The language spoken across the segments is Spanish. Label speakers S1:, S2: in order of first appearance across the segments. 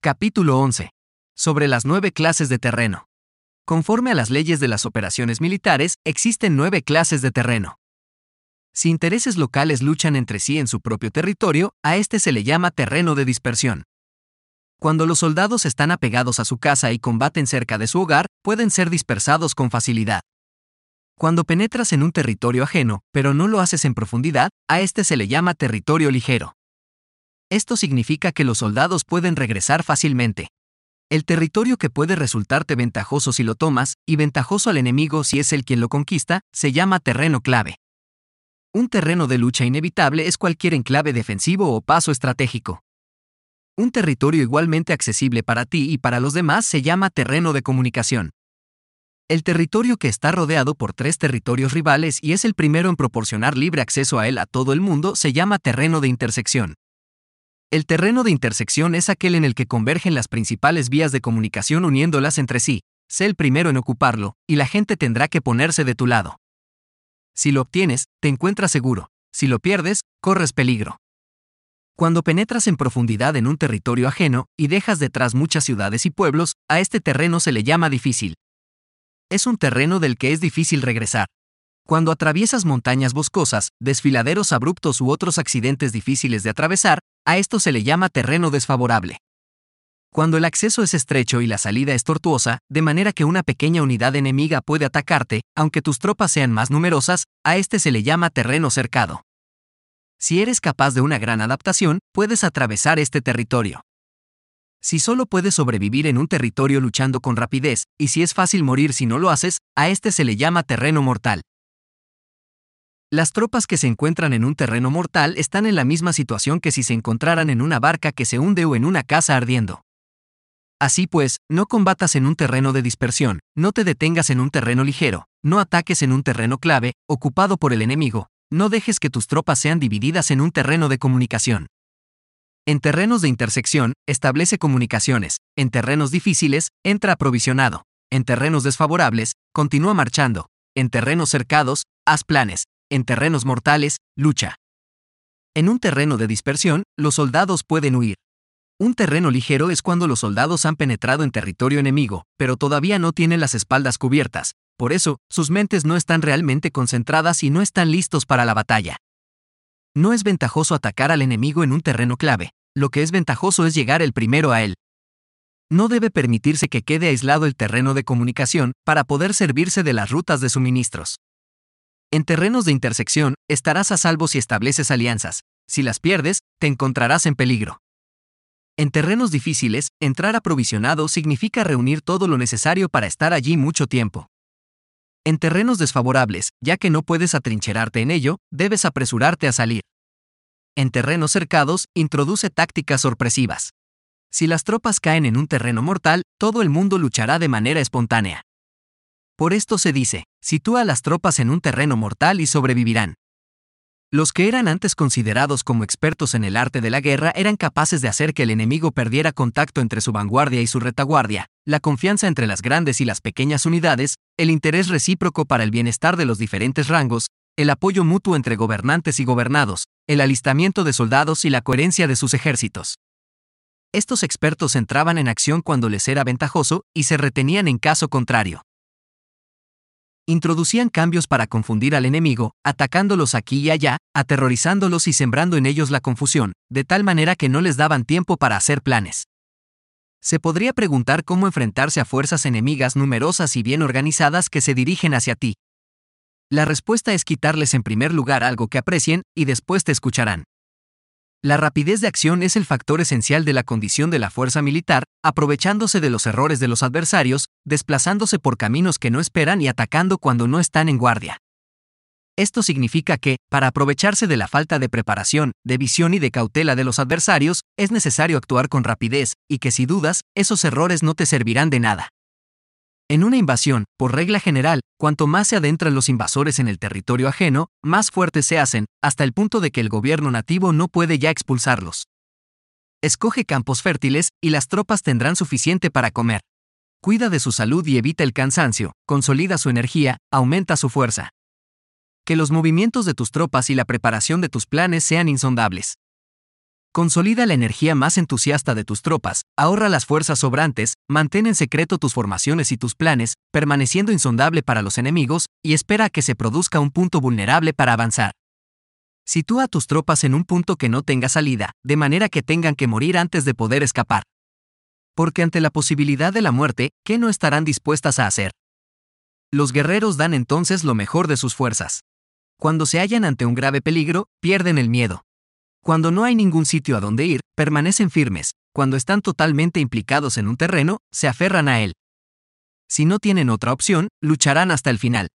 S1: Capítulo 11. Sobre las nueve clases de terreno. Conforme a las leyes de las operaciones militares, existen nueve clases de terreno. Si intereses locales luchan entre sí en su propio territorio, a este se le llama terreno de dispersión. Cuando los soldados están apegados a su casa y combaten cerca de su hogar, pueden ser dispersados con facilidad. Cuando penetras en un territorio ajeno, pero no lo haces en profundidad, a este se le llama territorio ligero. Esto significa que los soldados pueden regresar fácilmente. El territorio que puede resultarte ventajoso si lo tomas, y ventajoso al enemigo si es el quien lo conquista, se llama terreno clave. Un terreno de lucha inevitable es cualquier enclave defensivo o paso estratégico. Un territorio igualmente accesible para ti y para los demás se llama terreno de comunicación. El territorio que está rodeado por tres territorios rivales y es el primero en proporcionar libre acceso a él a todo el mundo se llama terreno de intersección. El terreno de intersección es aquel en el que convergen las principales vías de comunicación uniéndolas entre sí. Sé el primero en ocuparlo, y la gente tendrá que ponerse de tu lado. Si lo obtienes, te encuentras seguro. Si lo pierdes, corres peligro. Cuando penetras en profundidad en un territorio ajeno y dejas detrás muchas ciudades y pueblos, a este terreno se le llama difícil. Es un terreno del que es difícil regresar. Cuando atraviesas montañas boscosas, desfiladeros abruptos u otros accidentes difíciles de atravesar, a esto se le llama terreno desfavorable. Cuando el acceso es estrecho y la salida es tortuosa, de manera que una pequeña unidad enemiga puede atacarte, aunque tus tropas sean más numerosas, a este se le llama terreno cercado. Si eres capaz de una gran adaptación, puedes atravesar este territorio. Si solo puedes sobrevivir en un territorio luchando con rapidez, y si es fácil morir si no lo haces, a este se le llama terreno mortal. Las tropas que se encuentran en un terreno mortal están en la misma situación que si se encontraran en una barca que se hunde o en una casa ardiendo. Así pues, no combatas en un terreno de dispersión, no te detengas en un terreno ligero, no ataques en un terreno clave, ocupado por el enemigo, no dejes que tus tropas sean divididas en un terreno de comunicación. En terrenos de intersección, establece comunicaciones, en terrenos difíciles, entra aprovisionado, en terrenos desfavorables, continúa marchando, en terrenos cercados, haz planes, en terrenos mortales, lucha. En un terreno de dispersión, los soldados pueden huir. Un terreno ligero es cuando los soldados han penetrado en territorio enemigo, pero todavía no tienen las espaldas cubiertas, por eso, sus mentes no están realmente concentradas y no están listos para la batalla. No es ventajoso atacar al enemigo en un terreno clave, lo que es ventajoso es llegar el primero a él. No debe permitirse que quede aislado el terreno de comunicación para poder servirse de las rutas de suministros. En terrenos de intersección, estarás a salvo si estableces alianzas. Si las pierdes, te encontrarás en peligro. En terrenos difíciles, entrar aprovisionado significa reunir todo lo necesario para estar allí mucho tiempo. En terrenos desfavorables, ya que no puedes atrincherarte en ello, debes apresurarte a salir en terrenos cercados, introduce tácticas sorpresivas. Si las tropas caen en un terreno mortal, todo el mundo luchará de manera espontánea. Por esto se dice, sitúa las tropas en un terreno mortal y sobrevivirán. Los que eran antes considerados como expertos en el arte de la guerra eran capaces de hacer que el enemigo perdiera contacto entre su vanguardia y su retaguardia, la confianza entre las grandes y las pequeñas unidades, el interés recíproco para el bienestar de los diferentes rangos, el apoyo mutuo entre gobernantes y gobernados, el alistamiento de soldados y la coherencia de sus ejércitos. Estos expertos entraban en acción cuando les era ventajoso y se retenían en caso contrario. Introducían cambios para confundir al enemigo, atacándolos aquí y allá, aterrorizándolos y sembrando en ellos la confusión, de tal manera que no les daban tiempo para hacer planes. Se podría preguntar cómo enfrentarse a fuerzas enemigas numerosas y bien organizadas que se dirigen hacia ti, la respuesta es quitarles en primer lugar algo que aprecien y después te escucharán. La rapidez de acción es el factor esencial de la condición de la fuerza militar, aprovechándose de los errores de los adversarios, desplazándose por caminos que no esperan y atacando cuando no están en guardia. Esto significa que, para aprovecharse de la falta de preparación, de visión y de cautela de los adversarios, es necesario actuar con rapidez, y que si dudas, esos errores no te servirán de nada. En una invasión, por regla general, cuanto más se adentran los invasores en el territorio ajeno, más fuertes se hacen, hasta el punto de que el gobierno nativo no puede ya expulsarlos. Escoge campos fértiles y las tropas tendrán suficiente para comer. Cuida de su salud y evita el cansancio, consolida su energía, aumenta su fuerza. Que los movimientos de tus tropas y la preparación de tus planes sean insondables. Consolida la energía más entusiasta de tus tropas, ahorra las fuerzas sobrantes, mantén en secreto tus formaciones y tus planes, permaneciendo insondable para los enemigos, y espera a que se produzca un punto vulnerable para avanzar. Sitúa a tus tropas en un punto que no tenga salida, de manera que tengan que morir antes de poder escapar. Porque ante la posibilidad de la muerte, ¿qué no estarán dispuestas a hacer? Los guerreros dan entonces lo mejor de sus fuerzas. Cuando se hallan ante un grave peligro, pierden el miedo. Cuando no hay ningún sitio a donde ir, permanecen firmes. Cuando están totalmente implicados en un terreno, se aferran a él. Si no tienen otra opción, lucharán hasta el final.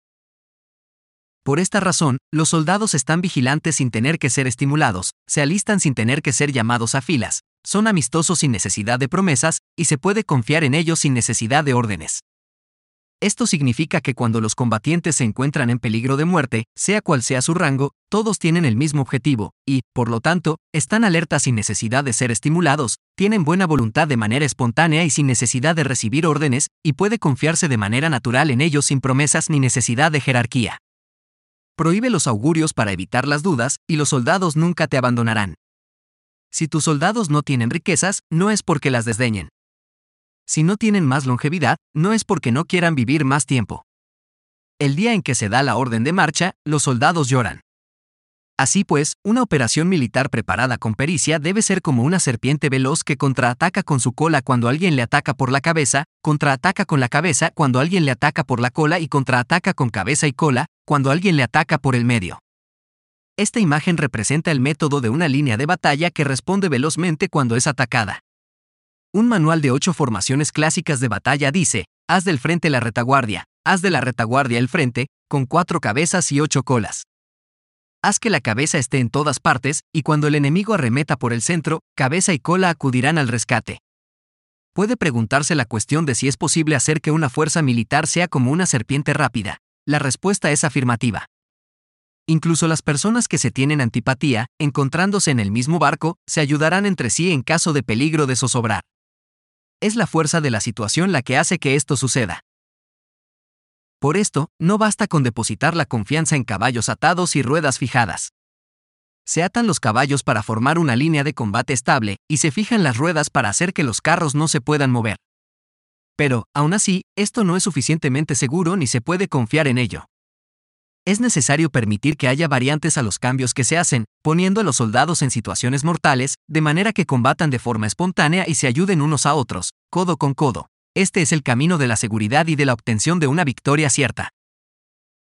S1: Por esta razón, los soldados están vigilantes sin tener que ser estimulados, se alistan sin tener que ser llamados a filas, son amistosos sin necesidad de promesas, y se puede confiar en ellos sin necesidad de órdenes. Esto significa que cuando los combatientes se encuentran en peligro de muerte, sea cual sea su rango, todos tienen el mismo objetivo, y, por lo tanto, están alertas sin necesidad de ser estimulados, tienen buena voluntad de manera espontánea y sin necesidad de recibir órdenes, y puede confiarse de manera natural en ellos sin promesas ni necesidad de jerarquía. Prohíbe los augurios para evitar las dudas, y los soldados nunca te abandonarán. Si tus soldados no tienen riquezas, no es porque las desdeñen, si no tienen más longevidad, no es porque no quieran vivir más tiempo. El día en que se da la orden de marcha, los soldados lloran. Así pues, una operación militar preparada con pericia debe ser como una serpiente veloz que contraataca con su cola cuando alguien le ataca por la cabeza, contraataca con la cabeza cuando alguien le ataca por la cola y contraataca con cabeza y cola cuando alguien le ataca por el medio. Esta imagen representa el método de una línea de batalla que responde velozmente cuando es atacada. Un manual de ocho formaciones clásicas de batalla dice, haz del frente la retaguardia, haz de la retaguardia el frente, con cuatro cabezas y ocho colas. Haz que la cabeza esté en todas partes, y cuando el enemigo arremeta por el centro, cabeza y cola acudirán al rescate. Puede preguntarse la cuestión de si es posible hacer que una fuerza militar sea como una serpiente rápida. La respuesta es afirmativa. Incluso las personas que se tienen antipatía, encontrándose en el mismo barco, se ayudarán entre sí en caso de peligro de zozobrar es la fuerza de la situación la que hace que esto suceda. Por esto, no basta con depositar la confianza en caballos atados y ruedas fijadas. Se atan los caballos para formar una línea de combate estable y se fijan las ruedas para hacer que los carros no se puedan mover. Pero, aún así, esto no es suficientemente seguro ni se puede confiar en ello es necesario permitir que haya variantes a los cambios que se hacen, poniendo a los soldados en situaciones mortales, de manera que combatan de forma espontánea y se ayuden unos a otros, codo con codo. Este es el camino de la seguridad y de la obtención de una victoria cierta.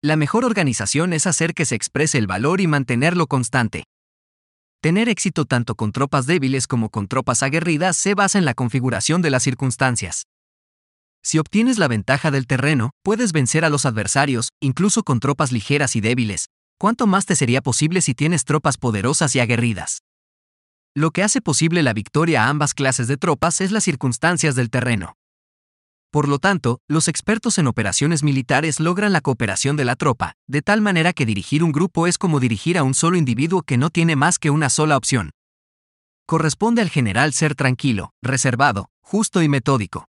S1: La mejor organización es hacer que se exprese el valor y mantenerlo constante. Tener éxito tanto con tropas débiles como con tropas aguerridas se basa en la configuración de las circunstancias. Si obtienes la ventaja del terreno, puedes vencer a los adversarios, incluso con tropas ligeras y débiles. ¿Cuánto más te sería posible si tienes tropas poderosas y aguerridas? Lo que hace posible la victoria a ambas clases de tropas es las circunstancias del terreno. Por lo tanto, los expertos en operaciones militares logran la cooperación de la tropa, de tal manera que dirigir un grupo es como dirigir a un solo individuo que no tiene más que una sola opción. Corresponde al general ser tranquilo, reservado, justo y metódico.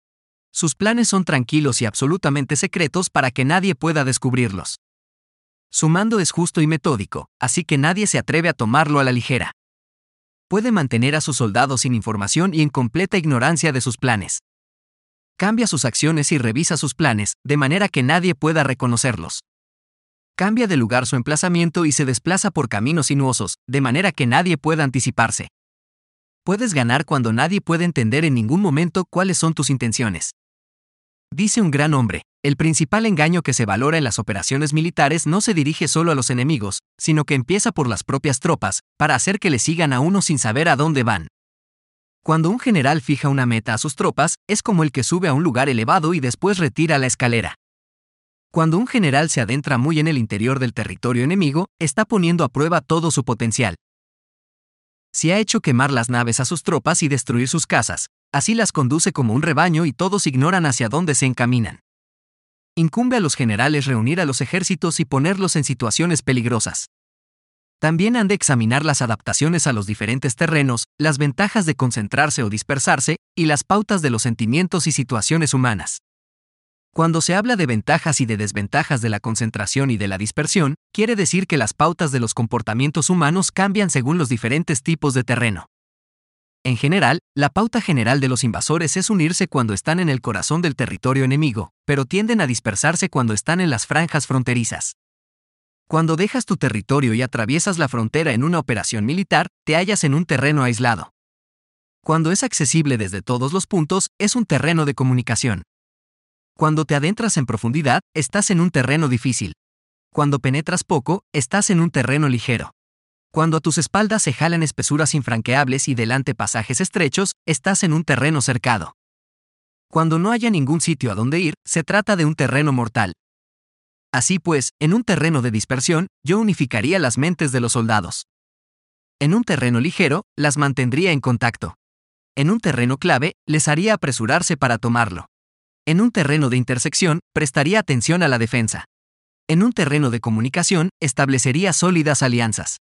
S1: Sus planes son tranquilos y absolutamente secretos para que nadie pueda descubrirlos. Su mando es justo y metódico, así que nadie se atreve a tomarlo a la ligera. Puede mantener a sus soldados sin información y en completa ignorancia de sus planes. Cambia sus acciones y revisa sus planes, de manera que nadie pueda reconocerlos. Cambia de lugar su emplazamiento y se desplaza por caminos sinuosos, de manera que nadie pueda anticiparse. Puedes ganar cuando nadie puede entender en ningún momento cuáles son tus intenciones. Dice un gran hombre, el principal engaño que se valora en las operaciones militares no se dirige solo a los enemigos, sino que empieza por las propias tropas, para hacer que le sigan a uno sin saber a dónde van. Cuando un general fija una meta a sus tropas, es como el que sube a un lugar elevado y después retira la escalera. Cuando un general se adentra muy en el interior del territorio enemigo, está poniendo a prueba todo su potencial. Si ha hecho quemar las naves a sus tropas y destruir sus casas, Así las conduce como un rebaño y todos ignoran hacia dónde se encaminan. Incumbe a los generales reunir a los ejércitos y ponerlos en situaciones peligrosas. También han de examinar las adaptaciones a los diferentes terrenos, las ventajas de concentrarse o dispersarse, y las pautas de los sentimientos y situaciones humanas. Cuando se habla de ventajas y de desventajas de la concentración y de la dispersión, quiere decir que las pautas de los comportamientos humanos cambian según los diferentes tipos de terreno. En general, la pauta general de los invasores es unirse cuando están en el corazón del territorio enemigo, pero tienden a dispersarse cuando están en las franjas fronterizas. Cuando dejas tu territorio y atraviesas la frontera en una operación militar, te hallas en un terreno aislado. Cuando es accesible desde todos los puntos, es un terreno de comunicación. Cuando te adentras en profundidad, estás en un terreno difícil. Cuando penetras poco, estás en un terreno ligero. Cuando a tus espaldas se jalan espesuras infranqueables y delante pasajes estrechos, estás en un terreno cercado. Cuando no haya ningún sitio a donde ir, se trata de un terreno mortal. Así pues, en un terreno de dispersión, yo unificaría las mentes de los soldados. En un terreno ligero, las mantendría en contacto. En un terreno clave, les haría apresurarse para tomarlo. En un terreno de intersección, prestaría atención a la defensa. En un terreno de comunicación, establecería sólidas alianzas.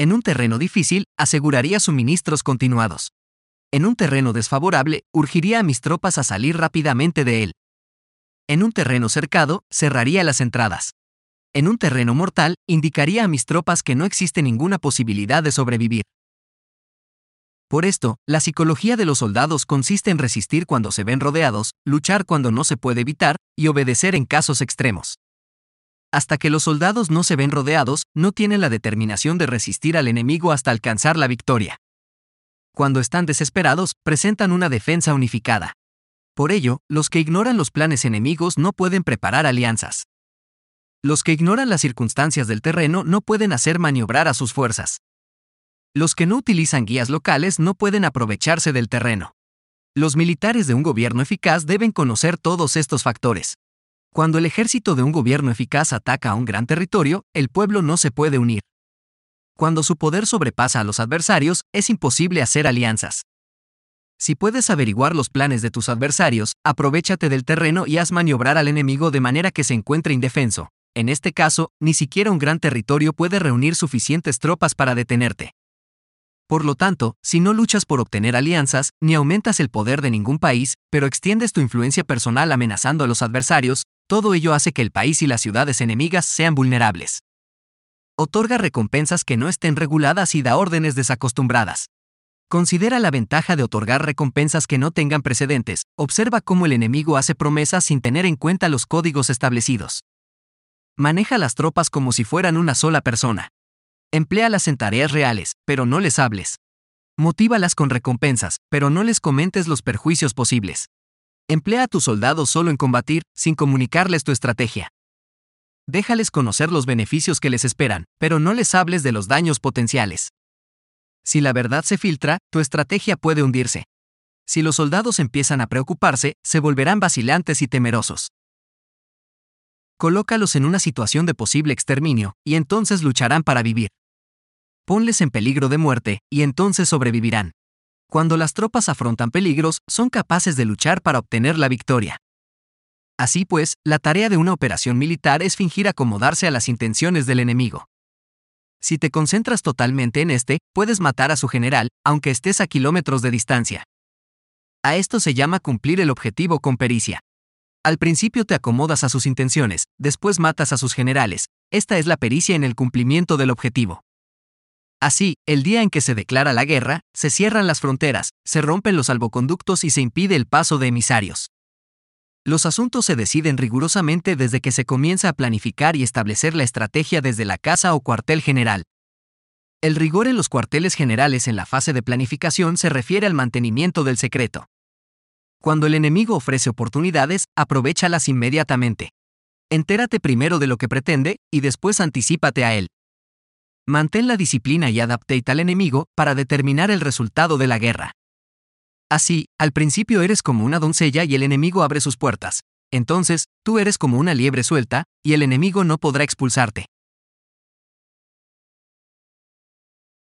S1: En un terreno difícil, aseguraría suministros continuados. En un terreno desfavorable, urgiría a mis tropas a salir rápidamente de él. En un terreno cercado, cerraría las entradas. En un terreno mortal, indicaría a mis tropas que no existe ninguna posibilidad de sobrevivir. Por esto, la psicología de los soldados consiste en resistir cuando se ven rodeados, luchar cuando no se puede evitar, y obedecer en casos extremos. Hasta que los soldados no se ven rodeados, no tienen la determinación de resistir al enemigo hasta alcanzar la victoria. Cuando están desesperados, presentan una defensa unificada. Por ello, los que ignoran los planes enemigos no pueden preparar alianzas. Los que ignoran las circunstancias del terreno no pueden hacer maniobrar a sus fuerzas. Los que no utilizan guías locales no pueden aprovecharse del terreno. Los militares de un gobierno eficaz deben conocer todos estos factores. Cuando el ejército de un gobierno eficaz ataca a un gran territorio, el pueblo no se puede unir. Cuando su poder sobrepasa a los adversarios, es imposible hacer alianzas. Si puedes averiguar los planes de tus adversarios, aprovechate del terreno y haz maniobrar al enemigo de manera que se encuentre indefenso. En este caso, ni siquiera un gran territorio puede reunir suficientes tropas para detenerte. Por lo tanto, si no luchas por obtener alianzas, ni aumentas el poder de ningún país, pero extiendes tu influencia personal amenazando a los adversarios, todo ello hace que el país y las ciudades enemigas sean vulnerables. Otorga recompensas que no estén reguladas y da órdenes desacostumbradas. Considera la ventaja de otorgar recompensas que no tengan precedentes, observa cómo el enemigo hace promesas sin tener en cuenta los códigos establecidos. Maneja las tropas como si fueran una sola persona. Empléalas en tareas reales, pero no les hables. Motívalas con recompensas, pero no les comentes los perjuicios posibles. Emplea a tus soldados solo en combatir, sin comunicarles tu estrategia. Déjales conocer los beneficios que les esperan, pero no les hables de los daños potenciales. Si la verdad se filtra, tu estrategia puede hundirse. Si los soldados empiezan a preocuparse, se volverán vacilantes y temerosos. Colócalos en una situación de posible exterminio, y entonces lucharán para vivir. Ponles en peligro de muerte, y entonces sobrevivirán. Cuando las tropas afrontan peligros, son capaces de luchar para obtener la victoria. Así pues, la tarea de una operación militar es fingir acomodarse a las intenciones del enemigo. Si te concentras totalmente en este, puedes matar a su general, aunque estés a kilómetros de distancia. A esto se llama cumplir el objetivo con pericia. Al principio te acomodas a sus intenciones, después matas a sus generales. Esta es la pericia en el cumplimiento del objetivo. Así, el día en que se declara la guerra, se cierran las fronteras, se rompen los salvoconductos y se impide el paso de emisarios. Los asuntos se deciden rigurosamente desde que se comienza a planificar y establecer la estrategia desde la casa o cuartel general. El rigor en los cuarteles generales en la fase de planificación se refiere al mantenimiento del secreto. Cuando el enemigo ofrece oportunidades, aprovechalas inmediatamente. Entérate primero de lo que pretende y después anticípate a él. Mantén la disciplina y adaptate al enemigo para determinar el resultado de la guerra. Así, al principio eres como una doncella y el enemigo abre sus puertas. Entonces, tú eres como una liebre suelta, y el enemigo no podrá expulsarte.